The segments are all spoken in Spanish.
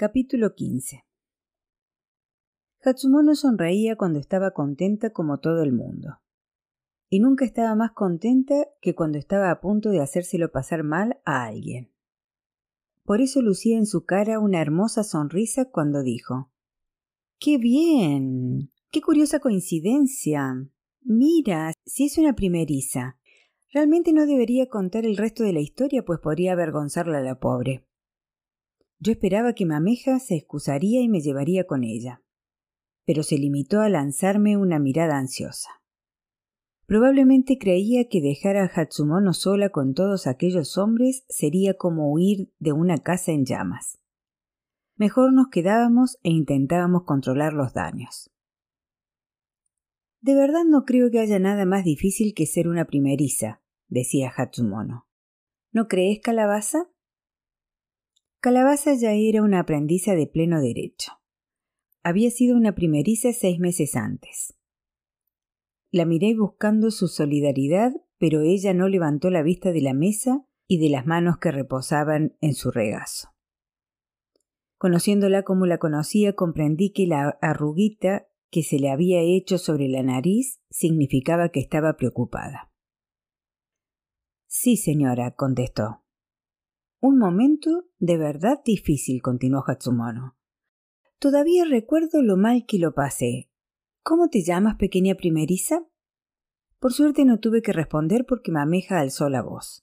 Capítulo 15 Hatsumono sonreía cuando estaba contenta como todo el mundo. Y nunca estaba más contenta que cuando estaba a punto de hacérselo pasar mal a alguien. Por eso lucía en su cara una hermosa sonrisa cuando dijo ¡Qué bien! ¡Qué curiosa coincidencia! Mira, si es una primeriza. Realmente no debería contar el resto de la historia, pues podría avergonzarla a la pobre. Yo esperaba que Mameja se excusaría y me llevaría con ella, pero se limitó a lanzarme una mirada ansiosa. Probablemente creía que dejar a Hatsumono sola con todos aquellos hombres sería como huir de una casa en llamas. Mejor nos quedábamos e intentábamos controlar los daños. De verdad no creo que haya nada más difícil que ser una primeriza, decía Hatsumono. ¿No crees, Calabaza? Calabaza ya era una aprendiza de pleno derecho. Había sido una primeriza seis meses antes. La miré buscando su solidaridad, pero ella no levantó la vista de la mesa y de las manos que reposaban en su regazo. Conociéndola como la conocía, comprendí que la arruguita que se le había hecho sobre la nariz significaba que estaba preocupada. Sí, señora, contestó. Un momento de verdad difícil, continuó Hatsumono. Todavía recuerdo lo mal que lo pasé. ¿Cómo te llamas, pequeña primeriza? Por suerte no tuve que responder porque Mameja alzó la voz.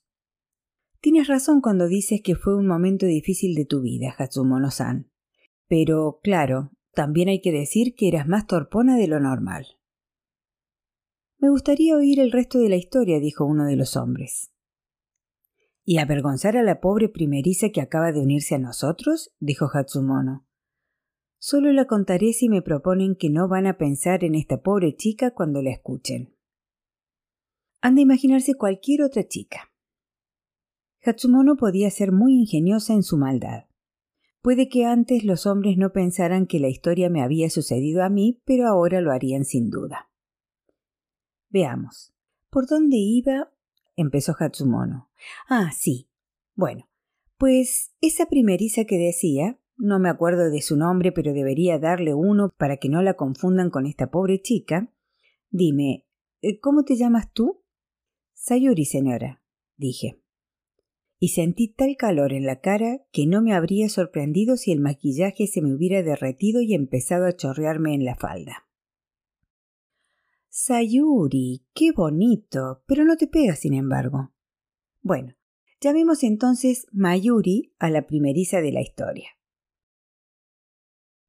Tienes razón cuando dices que fue un momento difícil de tu vida, Hatsumono-san. Pero, claro, también hay que decir que eras más torpona de lo normal. Me gustaría oír el resto de la historia, dijo uno de los hombres. ¿Y avergonzar a la pobre primeriza que acaba de unirse a nosotros? dijo Hatsumono. Solo la contaré si me proponen que no van a pensar en esta pobre chica cuando la escuchen. Han de imaginarse cualquier otra chica. Hatsumono podía ser muy ingeniosa en su maldad. Puede que antes los hombres no pensaran que la historia me había sucedido a mí, pero ahora lo harían sin duda. Veamos. ¿Por dónde iba empezó Hatsumono. Ah, sí. Bueno, pues esa primeriza que decía, no me acuerdo de su nombre, pero debería darle uno para que no la confundan con esta pobre chica. Dime, eh, ¿cómo te llamas tú? Sayuri, señora, dije. Y sentí tal calor en la cara que no me habría sorprendido si el maquillaje se me hubiera derretido y empezado a chorrearme en la falda. Sayuri, qué bonito, pero no te pegas, sin embargo. Bueno, llamemos entonces Mayuri a la primeriza de la historia.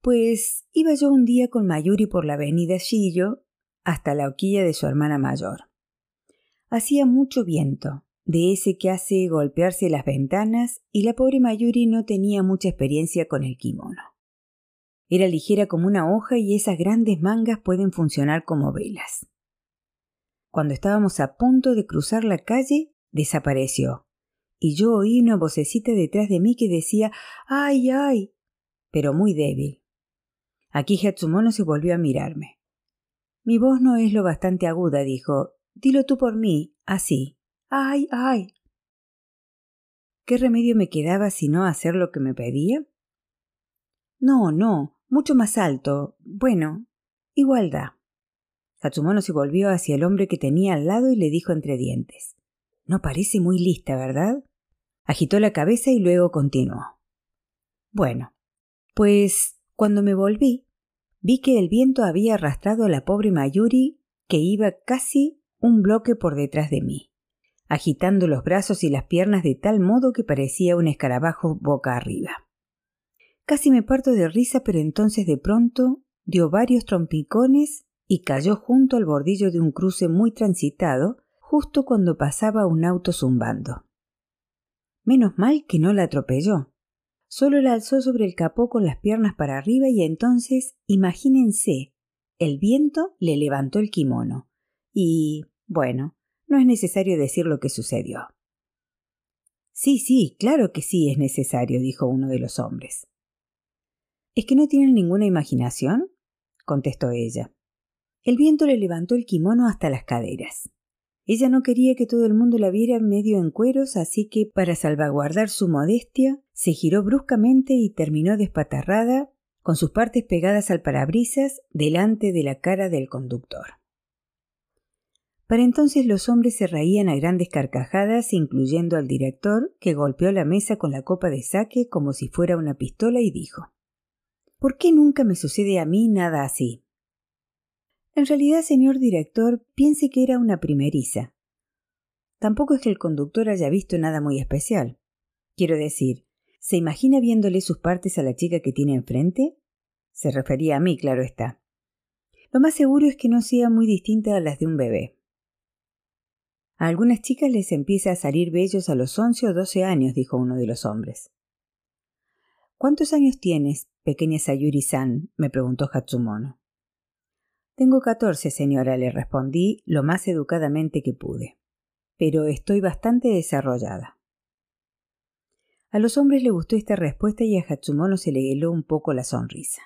Pues iba yo un día con Mayuri por la avenida Shillo hasta la hoquilla de su hermana mayor. Hacía mucho viento, de ese que hace golpearse las ventanas, y la pobre Mayuri no tenía mucha experiencia con el kimono. Era ligera como una hoja y esas grandes mangas pueden funcionar como velas. Cuando estábamos a punto de cruzar la calle, desapareció, y yo oí una vocecita detrás de mí que decía ¡Ay, ay! pero muy débil. Aquí Hatsumono se volvió a mirarme. Mi voz no es lo bastante aguda, dijo. Dilo tú por mí, así. ¡Ay, ay! ¿Qué remedio me quedaba sino hacer lo que me pedía? No, no, mucho más alto. Bueno, igualdad. Hatsumono se volvió hacia el hombre que tenía al lado y le dijo entre dientes No parece muy lista, ¿verdad? Agitó la cabeza y luego continuó. Bueno, pues cuando me volví, vi que el viento había arrastrado a la pobre Mayuri, que iba casi un bloque por detrás de mí, agitando los brazos y las piernas de tal modo que parecía un escarabajo boca arriba. Casi me parto de risa, pero entonces de pronto dio varios trompicones y cayó junto al bordillo de un cruce muy transitado, justo cuando pasaba un auto zumbando. Menos mal que no la atropelló. Solo la alzó sobre el capó con las piernas para arriba y entonces, imagínense, el viento le levantó el kimono. Y, bueno, no es necesario decir lo que sucedió. Sí, sí, claro que sí es necesario, dijo uno de los hombres. ¿Es que no tienen ninguna imaginación? contestó ella. El viento le levantó el kimono hasta las caderas. Ella no quería que todo el mundo la viera medio en cueros, así que, para salvaguardar su modestia, se giró bruscamente y terminó despatarrada, con sus partes pegadas al parabrisas, delante de la cara del conductor. Para entonces los hombres se reían a grandes carcajadas, incluyendo al director, que golpeó la mesa con la copa de saque como si fuera una pistola y dijo ¿Por qué nunca me sucede a mí nada así? En realidad, señor director, piense que era una primeriza. Tampoco es que el conductor haya visto nada muy especial. Quiero decir, ¿se imagina viéndole sus partes a la chica que tiene enfrente? Se refería a mí, claro está. Lo más seguro es que no sea muy distinta a las de un bebé. A algunas chicas les empieza a salir bellos a los once o doce años, dijo uno de los hombres. ¿Cuántos años tienes, pequeña Sayuri-san? me preguntó Hatsumono. Tengo catorce, señora, le respondí lo más educadamente que pude. Pero estoy bastante desarrollada. A los hombres le gustó esta respuesta y a Hatsumono se le heló un poco la sonrisa.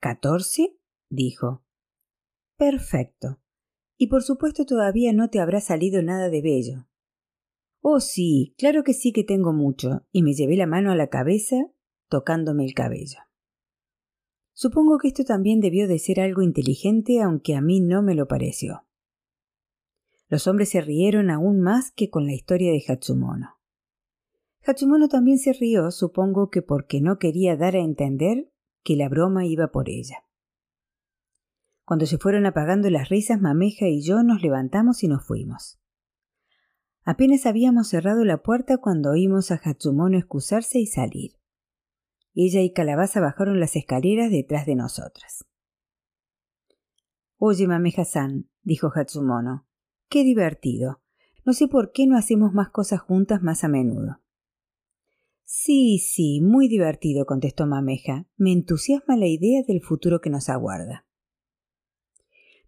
¿Catorce? dijo. Perfecto. Y por supuesto todavía no te habrá salido nada de bello. Oh sí, claro que sí que tengo mucho, y me llevé la mano a la cabeza, tocándome el cabello. Supongo que esto también debió de ser algo inteligente, aunque a mí no me lo pareció. Los hombres se rieron aún más que con la historia de Hatsumono. Hatsumono también se rió, supongo que porque no quería dar a entender que la broma iba por ella. Cuando se fueron apagando las risas, Mameja y yo nos levantamos y nos fuimos. Apenas habíamos cerrado la puerta cuando oímos a Hatsumono excusarse y salir. Ella y Calabaza bajaron las escaleras detrás de nosotras. Oye, Mameja-san, dijo Hatsumono, qué divertido. No sé por qué no hacemos más cosas juntas más a menudo. Sí, sí, muy divertido, contestó Mameja. Me entusiasma la idea del futuro que nos aguarda.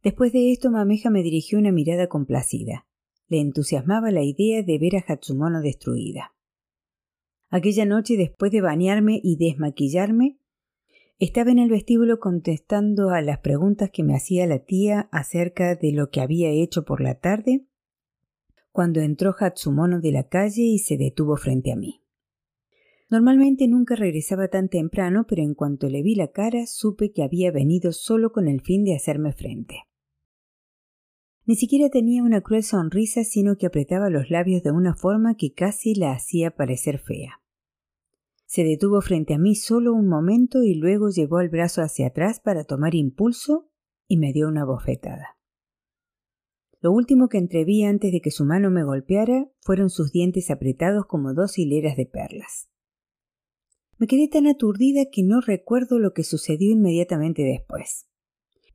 Después de esto, Mameja me dirigió una mirada complacida. Le entusiasmaba la idea de ver a Hatsumono destruida. Aquella noche, después de bañarme y desmaquillarme, estaba en el vestíbulo contestando a las preguntas que me hacía la tía acerca de lo que había hecho por la tarde, cuando entró Hatsumono de la calle y se detuvo frente a mí. Normalmente nunca regresaba tan temprano, pero en cuanto le vi la cara supe que había venido solo con el fin de hacerme frente. Ni siquiera tenía una cruel sonrisa, sino que apretaba los labios de una forma que casi la hacía parecer fea. Se detuvo frente a mí solo un momento y luego llevó el brazo hacia atrás para tomar impulso y me dio una bofetada. Lo último que entreví antes de que su mano me golpeara fueron sus dientes apretados como dos hileras de perlas. Me quedé tan aturdida que no recuerdo lo que sucedió inmediatamente después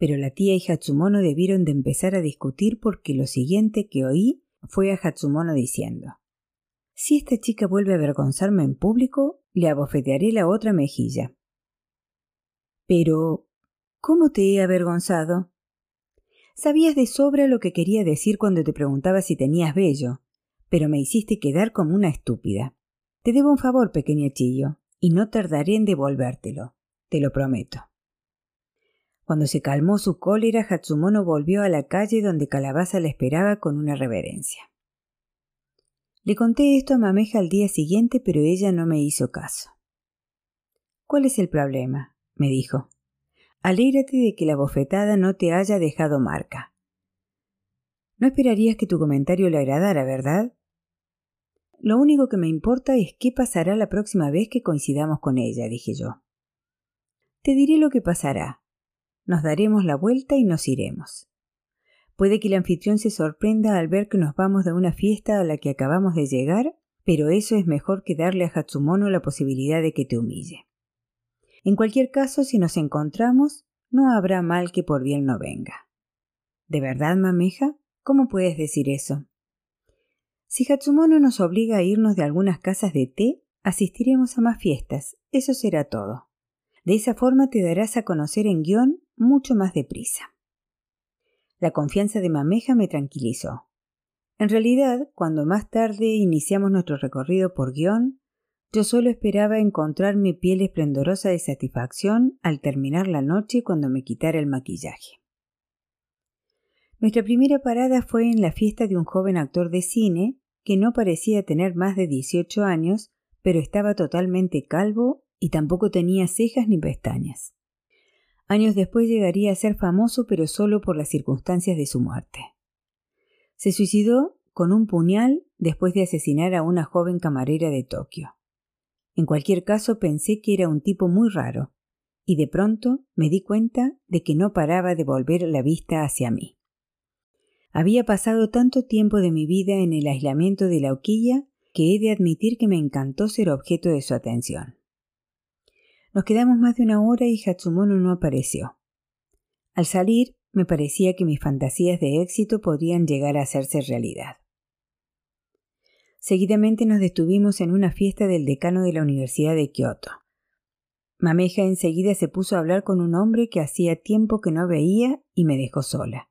pero la tía y Hatsumono debieron de empezar a discutir porque lo siguiente que oí fue a Hatsumono diciendo Si esta chica vuelve a avergonzarme en público, le abofetearé la otra mejilla. Pero. ¿Cómo te he avergonzado? Sabías de sobra lo que quería decir cuando te preguntaba si tenías vello, pero me hiciste quedar como una estúpida. Te debo un favor, pequeña Chillo, y no tardaré en devolvértelo, te lo prometo. Cuando se calmó su cólera, Hatsumono volvió a la calle donde Calabaza la esperaba con una reverencia. Le conté esto a Mameja al día siguiente, pero ella no me hizo caso. ¿Cuál es el problema? me dijo. Alégrate de que la bofetada no te haya dejado marca. No esperarías que tu comentario le agradara, ¿verdad? Lo único que me importa es qué pasará la próxima vez que coincidamos con ella, dije yo. Te diré lo que pasará, nos daremos la vuelta y nos iremos. Puede que el anfitrión se sorprenda al ver que nos vamos de una fiesta a la que acabamos de llegar, pero eso es mejor que darle a Hatsumono la posibilidad de que te humille. En cualquier caso, si nos encontramos, no habrá mal que por bien no venga. ¿De verdad, mameja? ¿Cómo puedes decir eso? Si Hatsumono nos obliga a irnos de algunas casas de té, asistiremos a más fiestas, eso será todo. De esa forma te darás a conocer en guion mucho más deprisa. La confianza de Mameja me tranquilizó. En realidad, cuando más tarde iniciamos nuestro recorrido por guion, yo solo esperaba encontrar mi piel esplendorosa de satisfacción al terminar la noche cuando me quitara el maquillaje. Nuestra primera parada fue en la fiesta de un joven actor de cine que no parecía tener más de 18 años, pero estaba totalmente calvo y tampoco tenía cejas ni pestañas. Años después llegaría a ser famoso, pero solo por las circunstancias de su muerte. Se suicidó con un puñal después de asesinar a una joven camarera de Tokio. En cualquier caso pensé que era un tipo muy raro, y de pronto me di cuenta de que no paraba de volver la vista hacia mí. Había pasado tanto tiempo de mi vida en el aislamiento de la hoquilla que he de admitir que me encantó ser objeto de su atención. Nos quedamos más de una hora y Hatsumono no apareció. Al salir, me parecía que mis fantasías de éxito podrían llegar a hacerse realidad. Seguidamente nos detuvimos en una fiesta del decano de la Universidad de Kioto. Mameja enseguida se puso a hablar con un hombre que hacía tiempo que no veía y me dejó sola.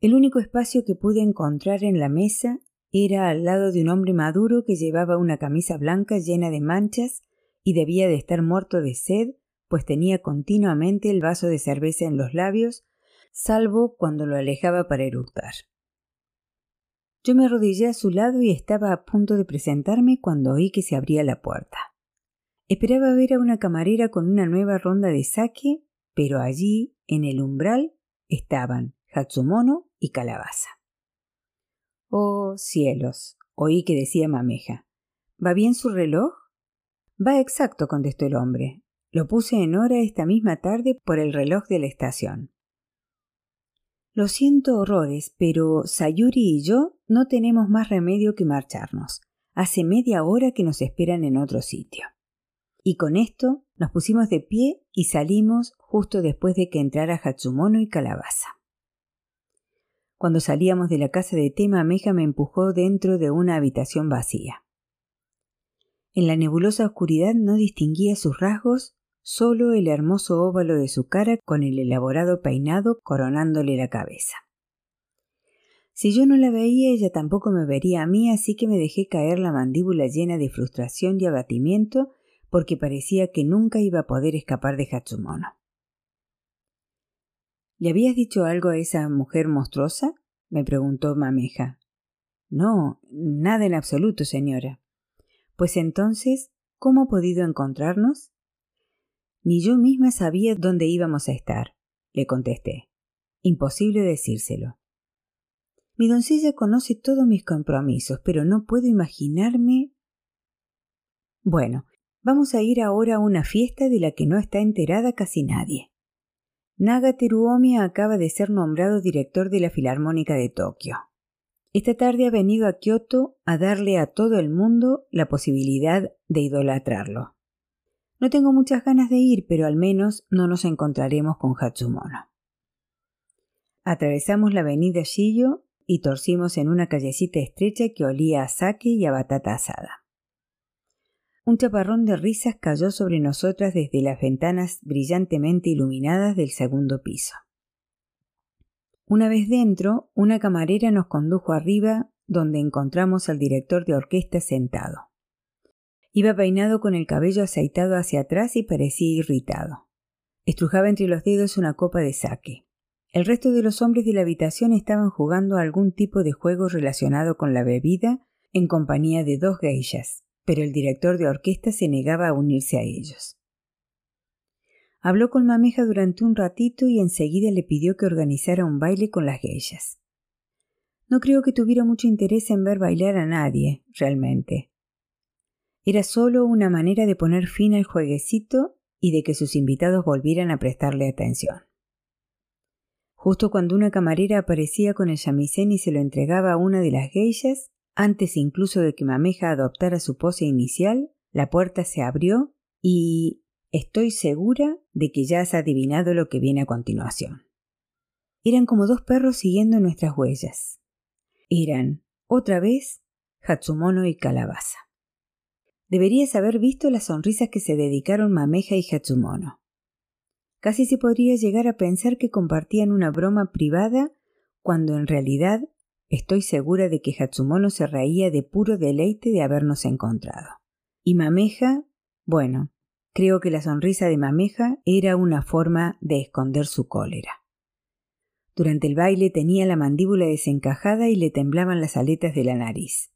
El único espacio que pude encontrar en la mesa era al lado de un hombre maduro que llevaba una camisa blanca llena de manchas y debía de estar muerto de sed, pues tenía continuamente el vaso de cerveza en los labios, salvo cuando lo alejaba para eructar. Yo me arrodillé a su lado y estaba a punto de presentarme cuando oí que se abría la puerta. Esperaba ver a una camarera con una nueva ronda de saque, pero allí, en el umbral, estaban Hatsumono y calabaza. Oh cielos, oí que decía Mameja. ¿Va bien su reloj? Va exacto, contestó el hombre. Lo puse en hora esta misma tarde por el reloj de la estación. Lo siento horrores, pero Sayuri y yo no tenemos más remedio que marcharnos. Hace media hora que nos esperan en otro sitio. Y con esto nos pusimos de pie y salimos justo después de que entrara Hatsumono y Calabaza. Cuando salíamos de la casa de Tema, Meja me empujó dentro de una habitación vacía. En la nebulosa oscuridad no distinguía sus rasgos, solo el hermoso óvalo de su cara con el elaborado peinado coronándole la cabeza. Si yo no la veía, ella tampoco me vería a mí, así que me dejé caer la mandíbula llena de frustración y abatimiento porque parecía que nunca iba a poder escapar de Hatsumono. ¿Le habías dicho algo a esa mujer monstruosa? me preguntó Mameja. No, nada en absoluto, señora. Pues entonces, ¿cómo ha podido encontrarnos? Ni yo misma sabía dónde íbamos a estar, le contesté. Imposible decírselo. Mi doncella conoce todos mis compromisos, pero no puedo imaginarme. Bueno, vamos a ir ahora a una fiesta de la que no está enterada casi nadie. Naga Teruomi acaba de ser nombrado director de la Filarmónica de Tokio. Esta tarde ha venido a Kioto a darle a todo el mundo la posibilidad de idolatrarlo. No tengo muchas ganas de ir, pero al menos no nos encontraremos con Hatsumono. Atravesamos la avenida Shiyo y torcimos en una callecita estrecha que olía a sake y a batata asada. Un chaparrón de risas cayó sobre nosotras desde las ventanas brillantemente iluminadas del segundo piso. Una vez dentro, una camarera nos condujo arriba, donde encontramos al director de orquesta sentado. Iba peinado con el cabello aceitado hacia atrás y parecía irritado. Estrujaba entre los dedos una copa de saque. El resto de los hombres de la habitación estaban jugando algún tipo de juego relacionado con la bebida en compañía de dos geishas, pero el director de orquesta se negaba a unirse a ellos. Habló con Mameja durante un ratito y enseguida le pidió que organizara un baile con las geishas. No creo que tuviera mucho interés en ver bailar a nadie, realmente. Era solo una manera de poner fin al jueguecito y de que sus invitados volvieran a prestarle atención. Justo cuando una camarera aparecía con el chamisén y se lo entregaba a una de las geishas, antes incluso de que Mameja adoptara su pose inicial, la puerta se abrió y estoy segura de que ya has adivinado lo que viene a continuación. Eran como dos perros siguiendo nuestras huellas. Eran, otra vez, Hatsumono y Calabaza. Deberías haber visto las sonrisas que se dedicaron Mameja y Hatsumono. Casi se podría llegar a pensar que compartían una broma privada cuando en realidad Estoy segura de que Hatsumono se reía de puro deleite de habernos encontrado. Y Mameja, bueno, creo que la sonrisa de Mameja era una forma de esconder su cólera. Durante el baile tenía la mandíbula desencajada y le temblaban las aletas de la nariz.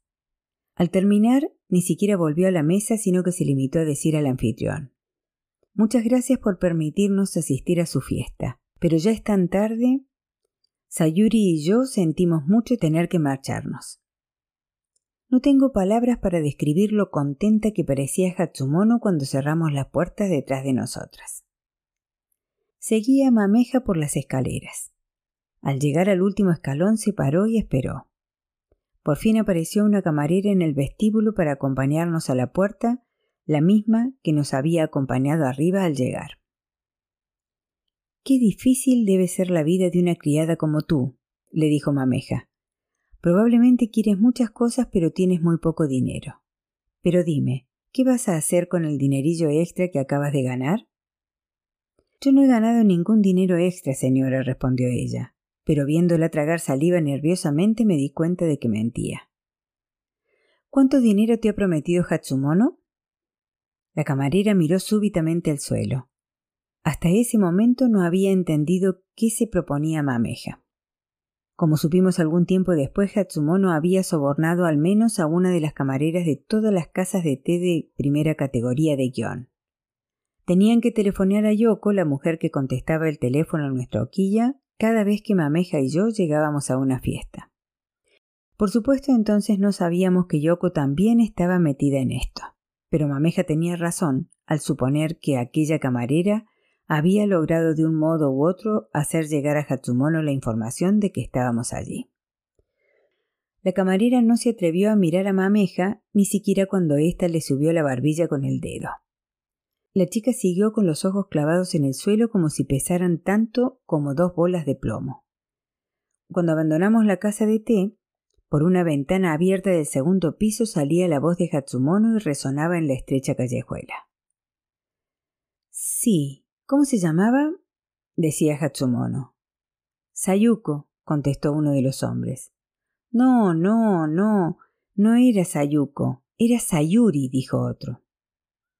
Al terminar, ni siquiera volvió a la mesa, sino que se limitó a decir al anfitrión Muchas gracias por permitirnos asistir a su fiesta, pero ya es tan tarde. Sayuri y yo sentimos mucho tener que marcharnos. No tengo palabras para describir lo contenta que parecía Hatsumono cuando cerramos las puertas detrás de nosotras. Seguía Mameja por las escaleras. Al llegar al último escalón se paró y esperó. Por fin apareció una camarera en el vestíbulo para acompañarnos a la puerta, la misma que nos había acompañado arriba al llegar. Qué difícil debe ser la vida de una criada como tú, le dijo Mameja. Probablemente quieres muchas cosas pero tienes muy poco dinero. Pero dime, ¿qué vas a hacer con el dinerillo extra que acabas de ganar? Yo no he ganado ningún dinero extra, señora, respondió ella pero viéndola tragar saliva nerviosamente me di cuenta de que mentía. ¿Cuánto dinero te ha prometido Hatsumono? La camarera miró súbitamente al suelo. Hasta ese momento no había entendido qué se proponía Mameja. Como supimos algún tiempo después, Hatsumono había sobornado al menos a una de las camareras de todas las casas de té de primera categoría de guion. Tenían que telefonear a Yoko, la mujer que contestaba el teléfono en nuestra hoquilla, cada vez que Mameja y yo llegábamos a una fiesta. Por supuesto entonces no sabíamos que Yoko también estaba metida en esto, pero Mameja tenía razón al suponer que aquella camarera había logrado de un modo u otro hacer llegar a Hatsumono la información de que estábamos allí. La camarera no se atrevió a mirar a Mameja ni siquiera cuando ésta le subió la barbilla con el dedo. La chica siguió con los ojos clavados en el suelo como si pesaran tanto como dos bolas de plomo. Cuando abandonamos la casa de té, por una ventana abierta del segundo piso salía la voz de Hatsumono y resonaba en la estrecha callejuela. Sí. ¿Cómo se llamaba? decía Hatsumono. Sayuko, contestó uno de los hombres. No, no, no, no era Sayuko, era Sayuri, dijo otro.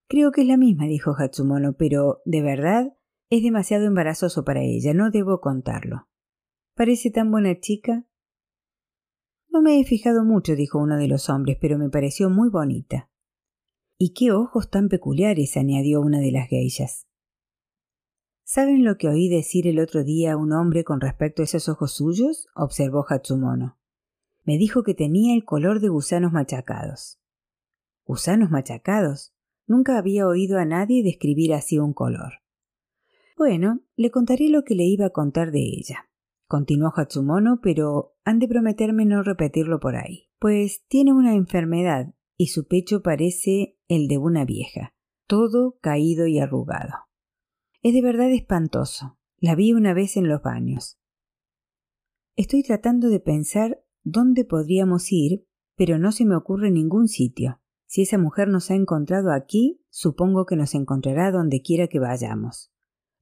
Creo que es la misma, dijo Hatsumono, pero, de verdad, es demasiado embarazoso para ella, no debo contarlo. Parece tan buena chica. No me he fijado mucho, dijo uno de los hombres, pero me pareció muy bonita. Y qué ojos tan peculiares, añadió una de las geishas. ¿Saben lo que oí decir el otro día a un hombre con respecto a esos ojos suyos? observó Hatsumono. Me dijo que tenía el color de gusanos machacados. ¿Gusanos machacados? Nunca había oído a nadie describir así un color. Bueno, le contaré lo que le iba a contar de ella. Continuó Hatsumono, pero han de prometerme no repetirlo por ahí, pues tiene una enfermedad y su pecho parece el de una vieja, todo caído y arrugado. Es de verdad espantoso. La vi una vez en los baños. Estoy tratando de pensar dónde podríamos ir, pero no se me ocurre ningún sitio. Si esa mujer nos ha encontrado aquí, supongo que nos encontrará donde quiera que vayamos.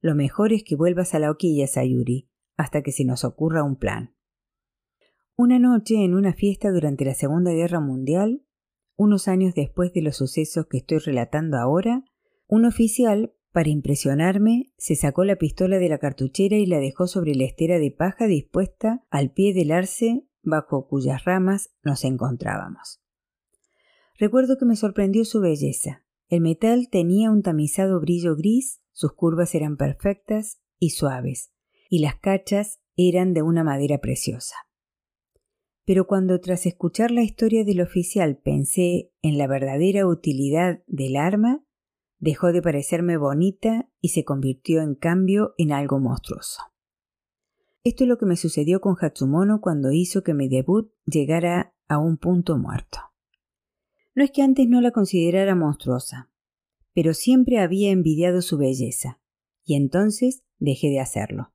Lo mejor es que vuelvas a la hoquilla, Sayuri, hasta que se nos ocurra un plan. Una noche, en una fiesta durante la Segunda Guerra Mundial, unos años después de los sucesos que estoy relatando ahora, un oficial, para impresionarme, se sacó la pistola de la cartuchera y la dejó sobre la estera de paja dispuesta al pie del arce bajo cuyas ramas nos encontrábamos. Recuerdo que me sorprendió su belleza. El metal tenía un tamizado brillo gris, sus curvas eran perfectas y suaves, y las cachas eran de una madera preciosa. Pero cuando tras escuchar la historia del oficial pensé en la verdadera utilidad del arma, dejó de parecerme bonita y se convirtió en cambio en algo monstruoso. Esto es lo que me sucedió con Hatsumono cuando hizo que mi debut llegara a un punto muerto. No es que antes no la considerara monstruosa, pero siempre había envidiado su belleza, y entonces dejé de hacerlo.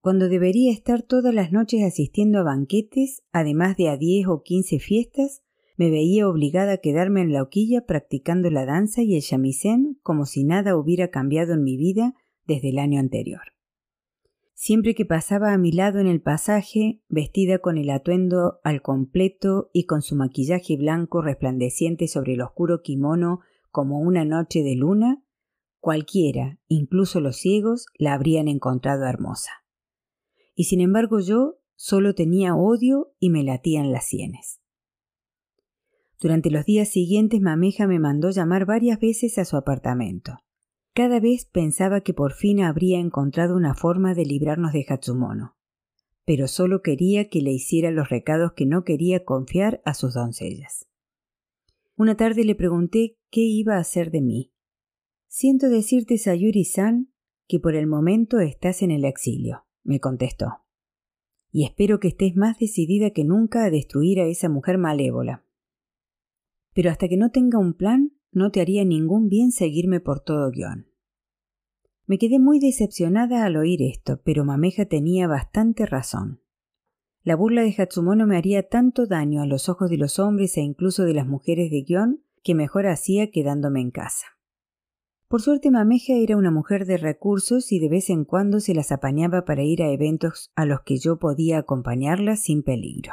Cuando debería estar todas las noches asistiendo a banquetes, además de a diez o quince fiestas, me veía obligada a quedarme en la hoquilla practicando la danza y el shamisen como si nada hubiera cambiado en mi vida desde el año anterior. Siempre que pasaba a mi lado en el pasaje, vestida con el atuendo al completo y con su maquillaje blanco resplandeciente sobre el oscuro kimono como una noche de luna, cualquiera, incluso los ciegos, la habrían encontrado hermosa. y sin embargo yo solo tenía odio y me latían las sienes. Durante los días siguientes Mameja me mandó llamar varias veces a su apartamento. Cada vez pensaba que por fin habría encontrado una forma de librarnos de Hatsumono, pero solo quería que le hiciera los recados que no quería confiar a sus doncellas. Una tarde le pregunté qué iba a hacer de mí. Siento decirte, Sayuri-san, que por el momento estás en el exilio, me contestó. Y espero que estés más decidida que nunca a destruir a esa mujer malévola. Pero hasta que no tenga un plan, no te haría ningún bien seguirme por todo guion. Me quedé muy decepcionada al oír esto, pero Mameja tenía bastante razón. La burla de Hatsumono me haría tanto daño a los ojos de los hombres e incluso de las mujeres de guion que mejor hacía quedándome en casa. Por suerte Mameja era una mujer de recursos y de vez en cuando se las apañaba para ir a eventos a los que yo podía acompañarla sin peligro.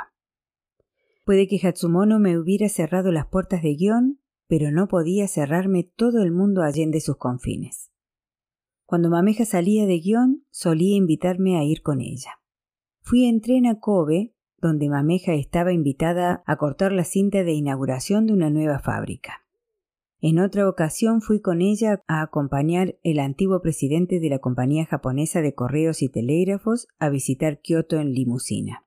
Puede que Hatsumono me hubiera cerrado las puertas de guion, pero no podía cerrarme todo el mundo allende sus confines. Cuando Mameja salía de guion, solía invitarme a ir con ella. Fui en tren a Kobe, donde Mameja estaba invitada a cortar la cinta de inauguración de una nueva fábrica. En otra ocasión fui con ella a acompañar el antiguo presidente de la compañía japonesa de correos y telégrafos a visitar Kioto en limusina.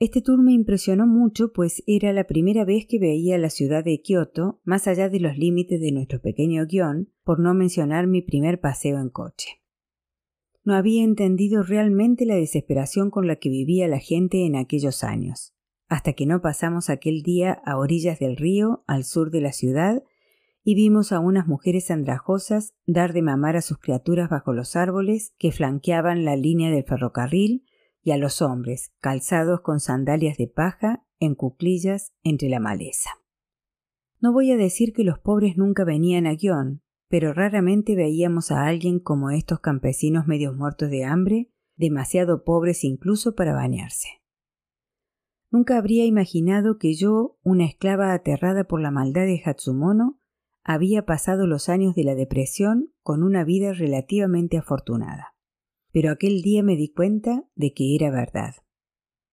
Este tour me impresionó mucho, pues era la primera vez que veía la ciudad de Kioto más allá de los límites de nuestro pequeño guion, por no mencionar mi primer paseo en coche. No había entendido realmente la desesperación con la que vivía la gente en aquellos años hasta que no pasamos aquel día a orillas del río, al sur de la ciudad, y vimos a unas mujeres andrajosas dar de mamar a sus criaturas bajo los árboles que flanqueaban la línea del ferrocarril, y a los hombres, calzados con sandalias de paja, en cuclillas, entre la maleza. No voy a decir que los pobres nunca venían a guion, pero raramente veíamos a alguien como estos campesinos medios muertos de hambre, demasiado pobres incluso para bañarse. Nunca habría imaginado que yo, una esclava aterrada por la maldad de Hatsumono, había pasado los años de la depresión con una vida relativamente afortunada. Pero aquel día me di cuenta de que era verdad.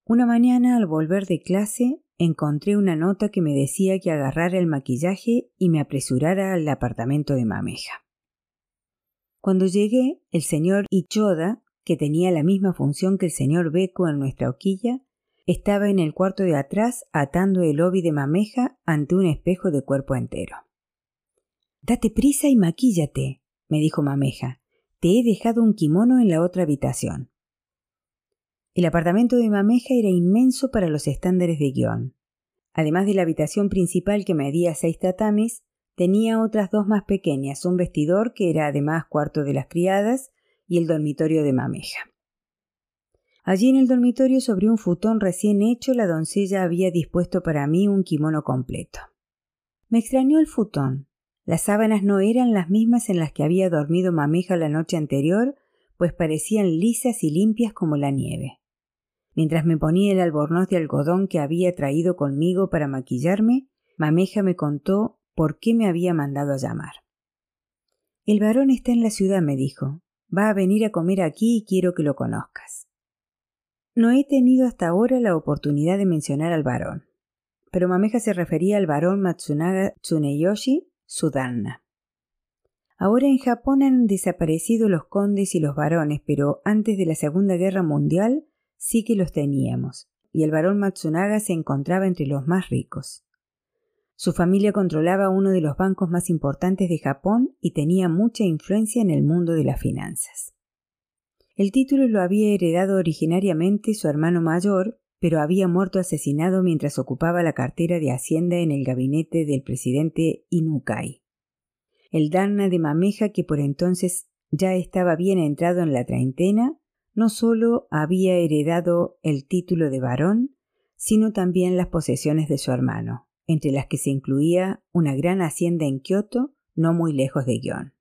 Una mañana, al volver de clase, encontré una nota que me decía que agarrara el maquillaje y me apresurara al apartamento de Mameja. Cuando llegué, el señor Ichoda, que tenía la misma función que el señor Beco en nuestra hoquilla, estaba en el cuarto de atrás atando el obi de mameja ante un espejo de cuerpo entero. Date prisa y maquíllate, me dijo mameja. Te he dejado un kimono en la otra habitación. El apartamento de mameja era inmenso para los estándares de guion. Además de la habitación principal que medía seis tatamis, tenía otras dos más pequeñas, un vestidor que era además cuarto de las criadas y el dormitorio de mameja. Allí en el dormitorio, sobre un futón recién hecho, la doncella había dispuesto para mí un kimono completo. Me extrañó el futón. Las sábanas no eran las mismas en las que había dormido mameja la noche anterior, pues parecían lisas y limpias como la nieve. Mientras me ponía el albornoz de algodón que había traído conmigo para maquillarme, mameja me contó por qué me había mandado a llamar. El varón está en la ciudad, me dijo. Va a venir a comer aquí y quiero que lo conozcas. No he tenido hasta ahora la oportunidad de mencionar al varón, pero Mameja se refería al varón Matsunaga Tsuneyoshi Sudanna. Ahora en Japón han desaparecido los condes y los varones, pero antes de la Segunda Guerra Mundial sí que los teníamos, y el varón Matsunaga se encontraba entre los más ricos. Su familia controlaba uno de los bancos más importantes de Japón y tenía mucha influencia en el mundo de las finanzas. El título lo había heredado originariamente su hermano mayor, pero había muerto asesinado mientras ocupaba la cartera de Hacienda en el gabinete del presidente Inukai. El Dharna de Mameja, que por entonces ya estaba bien entrado en la treintena, no solo había heredado el título de varón, sino también las posesiones de su hermano, entre las que se incluía una gran hacienda en Kioto, no muy lejos de Gion.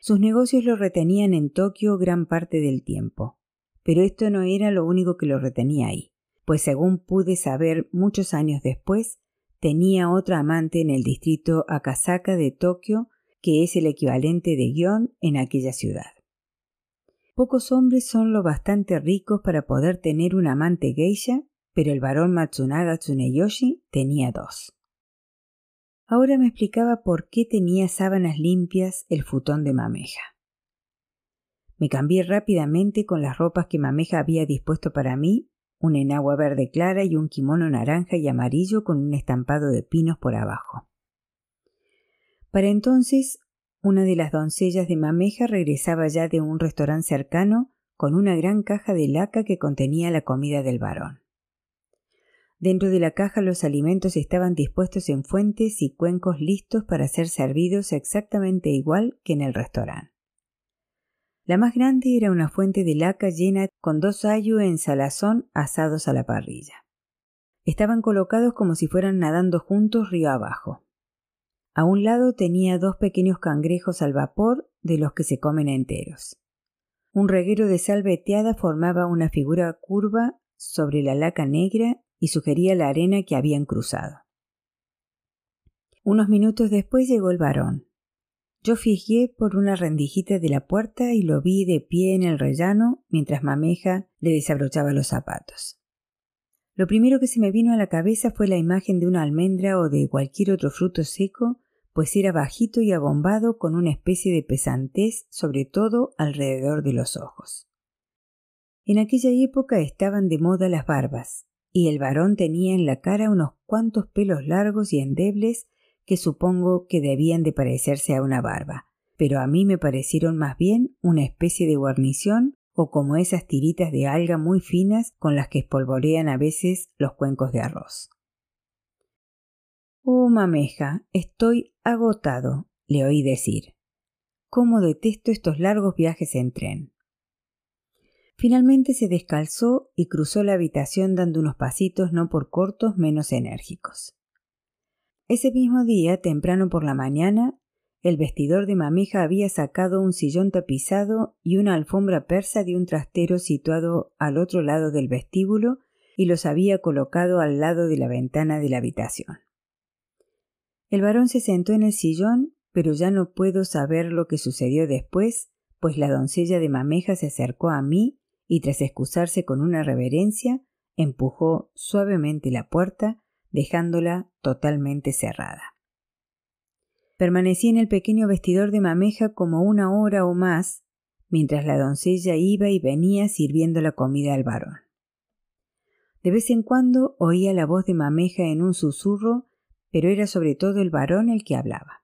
Sus negocios lo retenían en Tokio gran parte del tiempo. Pero esto no era lo único que lo retenía ahí, pues según pude saber muchos años después, tenía otra amante en el distrito Akasaka de Tokio, que es el equivalente de Gion en aquella ciudad. Pocos hombres son lo bastante ricos para poder tener un amante geisha, pero el varón Matsunaga Tsuneyoshi tenía dos. Ahora me explicaba por qué tenía sábanas limpias el futón de Mameja. Me cambié rápidamente con las ropas que Mameja había dispuesto para mí, un enagua verde clara y un kimono naranja y amarillo con un estampado de pinos por abajo. Para entonces, una de las doncellas de Mameja regresaba ya de un restaurante cercano con una gran caja de laca que contenía la comida del varón. Dentro de la caja los alimentos estaban dispuestos en fuentes y cuencos listos para ser servidos exactamente igual que en el restaurante. La más grande era una fuente de laca llena con dos ayu en salazón asados a la parrilla. Estaban colocados como si fueran nadando juntos río abajo. A un lado tenía dos pequeños cangrejos al vapor de los que se comen enteros. Un reguero de sal veteada formaba una figura curva sobre la laca negra y sugería la arena que habían cruzado. Unos minutos después llegó el varón. Yo fijé por una rendijita de la puerta y lo vi de pie en el rellano mientras Mameja le desabrochaba los zapatos. Lo primero que se me vino a la cabeza fue la imagen de una almendra o de cualquier otro fruto seco, pues era bajito y abombado con una especie de pesantez, sobre todo alrededor de los ojos. En aquella época estaban de moda las barbas, y el varón tenía en la cara unos cuantos pelos largos y endebles que supongo que debían de parecerse a una barba, pero a mí me parecieron más bien una especie de guarnición o como esas tiritas de alga muy finas con las que espolvorean a veces los cuencos de arroz. Oh, mameja, estoy agotado, le oí decir. Cómo detesto estos largos viajes en tren. Finalmente se descalzó y cruzó la habitación dando unos pasitos no por cortos menos enérgicos. Ese mismo día, temprano por la mañana, el vestidor de mameja había sacado un sillón tapizado y una alfombra persa de un trastero situado al otro lado del vestíbulo y los había colocado al lado de la ventana de la habitación. El varón se sentó en el sillón, pero ya no puedo saber lo que sucedió después, pues la doncella de mameja se acercó a mí y tras excusarse con una reverencia, empujó suavemente la puerta, dejándola totalmente cerrada. Permanecí en el pequeño vestidor de mameja como una hora o más, mientras la doncella iba y venía sirviendo la comida al varón. De vez en cuando oía la voz de mameja en un susurro, pero era sobre todo el varón el que hablaba.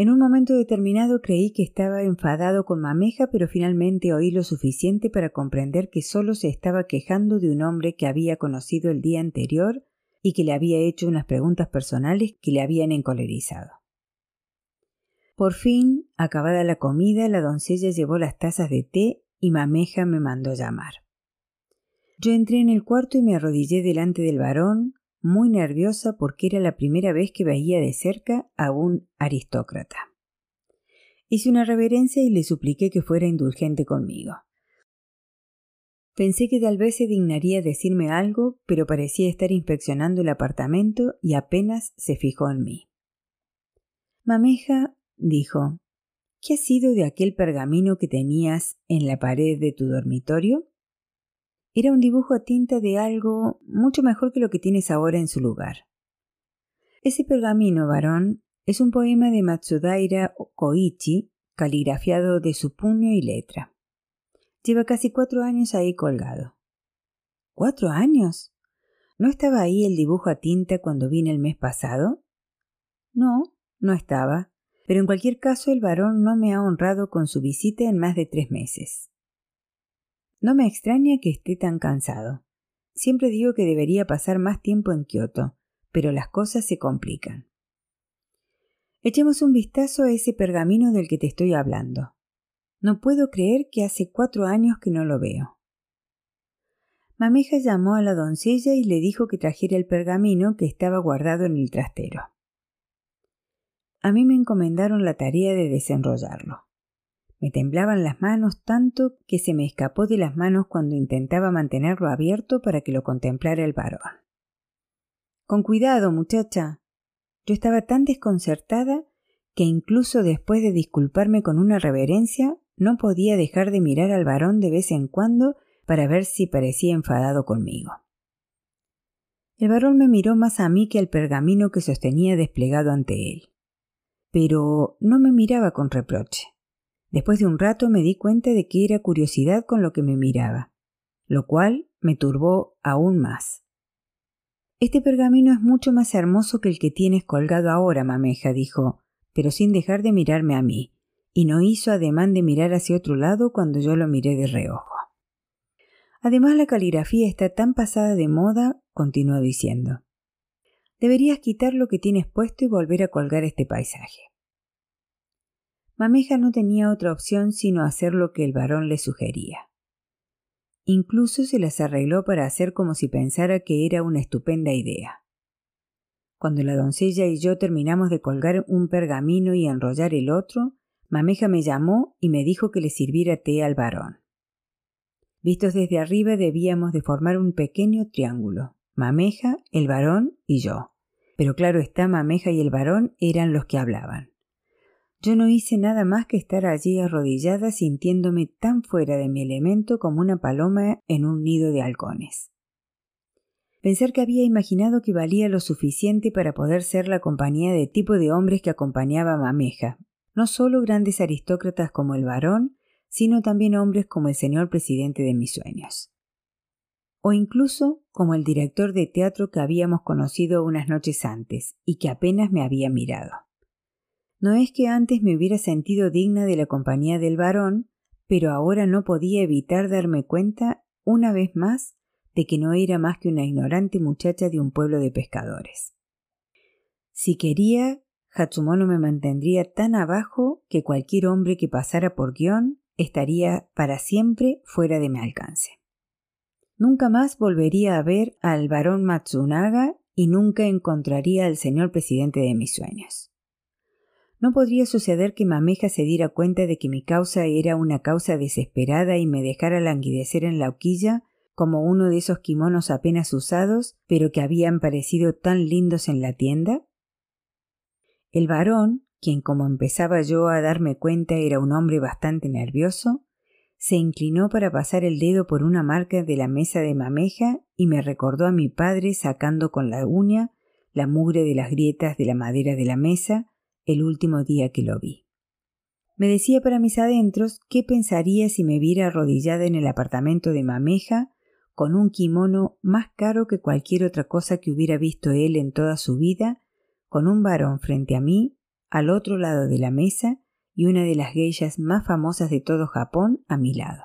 En un momento determinado creí que estaba enfadado con mameja, pero finalmente oí lo suficiente para comprender que solo se estaba quejando de un hombre que había conocido el día anterior y que le había hecho unas preguntas personales que le habían encolerizado. Por fin, acabada la comida, la doncella llevó las tazas de té y Mameja me mandó llamar. Yo entré en el cuarto y me arrodillé delante del varón, muy nerviosa porque era la primera vez que veía de cerca a un aristócrata. Hice una reverencia y le supliqué que fuera indulgente conmigo. Pensé que tal vez se dignaría decirme algo, pero parecía estar inspeccionando el apartamento y apenas se fijó en mí. Mameja dijo ¿Qué ha sido de aquel pergamino que tenías en la pared de tu dormitorio? Era un dibujo a tinta de algo mucho mejor que lo que tienes ahora en su lugar. Ese pergamino, varón, es un poema de Matsudaira Koichi, caligrafiado de su puño y letra. Lleva casi cuatro años ahí colgado. ¿Cuatro años? ¿No estaba ahí el dibujo a tinta cuando vine el mes pasado? No, no estaba, pero en cualquier caso el varón no me ha honrado con su visita en más de tres meses. No me extraña que esté tan cansado. Siempre digo que debería pasar más tiempo en Kioto, pero las cosas se complican. Echemos un vistazo a ese pergamino del que te estoy hablando. No puedo creer que hace cuatro años que no lo veo. Mameja llamó a la doncella y le dijo que trajera el pergamino que estaba guardado en el trastero. A mí me encomendaron la tarea de desenrollarlo. Me temblaban las manos tanto que se me escapó de las manos cuando intentaba mantenerlo abierto para que lo contemplara el varón. Con cuidado, muchacha. Yo estaba tan desconcertada que incluso después de disculparme con una reverencia no podía dejar de mirar al varón de vez en cuando para ver si parecía enfadado conmigo. El varón me miró más a mí que al pergamino que sostenía desplegado ante él. Pero no me miraba con reproche. Después de un rato me di cuenta de que era curiosidad con lo que me miraba, lo cual me turbó aún más. Este pergamino es mucho más hermoso que el que tienes colgado ahora, mameja, dijo, pero sin dejar de mirarme a mí, y no hizo ademán de mirar hacia otro lado cuando yo lo miré de reojo. Además, la caligrafía está tan pasada de moda, continuó diciendo. Deberías quitar lo que tienes puesto y volver a colgar este paisaje. Mameja no tenía otra opción sino hacer lo que el varón le sugería. Incluso se las arregló para hacer como si pensara que era una estupenda idea. Cuando la doncella y yo terminamos de colgar un pergamino y enrollar el otro, Mameja me llamó y me dijo que le sirviera té al varón. Vistos desde arriba debíamos de formar un pequeño triángulo, Mameja, el varón y yo. Pero claro está, Mameja y el varón eran los que hablaban. Yo no hice nada más que estar allí arrodillada sintiéndome tan fuera de mi elemento como una paloma en un nido de halcones. Pensar que había imaginado que valía lo suficiente para poder ser la compañía de tipo de hombres que acompañaba a Mameja, no solo grandes aristócratas como el varón, sino también hombres como el señor presidente de mis sueños. O incluso como el director de teatro que habíamos conocido unas noches antes y que apenas me había mirado. No es que antes me hubiera sentido digna de la compañía del varón, pero ahora no podía evitar darme cuenta, una vez más, de que no era más que una ignorante muchacha de un pueblo de pescadores. Si quería, Hatsumono me mantendría tan abajo que cualquier hombre que pasara por guion estaría para siempre fuera de mi alcance. Nunca más volvería a ver al varón Matsunaga y nunca encontraría al señor presidente de mis sueños. No podría suceder que Mameja se diera cuenta de que mi causa era una causa desesperada y me dejara languidecer en la hoquilla como uno de esos kimonos apenas usados, pero que habían parecido tan lindos en la tienda? El varón, quien como empezaba yo a darme cuenta era un hombre bastante nervioso, se inclinó para pasar el dedo por una marca de la mesa de mameja y me recordó a mi padre sacando con la uña la mugre de las grietas de la madera de la mesa el último día que lo vi. Me decía para mis adentros qué pensaría si me viera arrodillada en el apartamento de Mameja con un kimono más caro que cualquier otra cosa que hubiera visto él en toda su vida, con un varón frente a mí, al otro lado de la mesa, y una de las geishas más famosas de todo Japón a mi lado.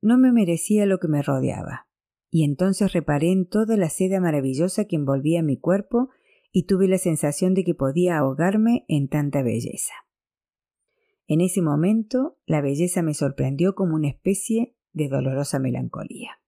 No me merecía lo que me rodeaba, y entonces reparé en toda la seda maravillosa que envolvía mi cuerpo y tuve la sensación de que podía ahogarme en tanta belleza. En ese momento la belleza me sorprendió como una especie de dolorosa melancolía.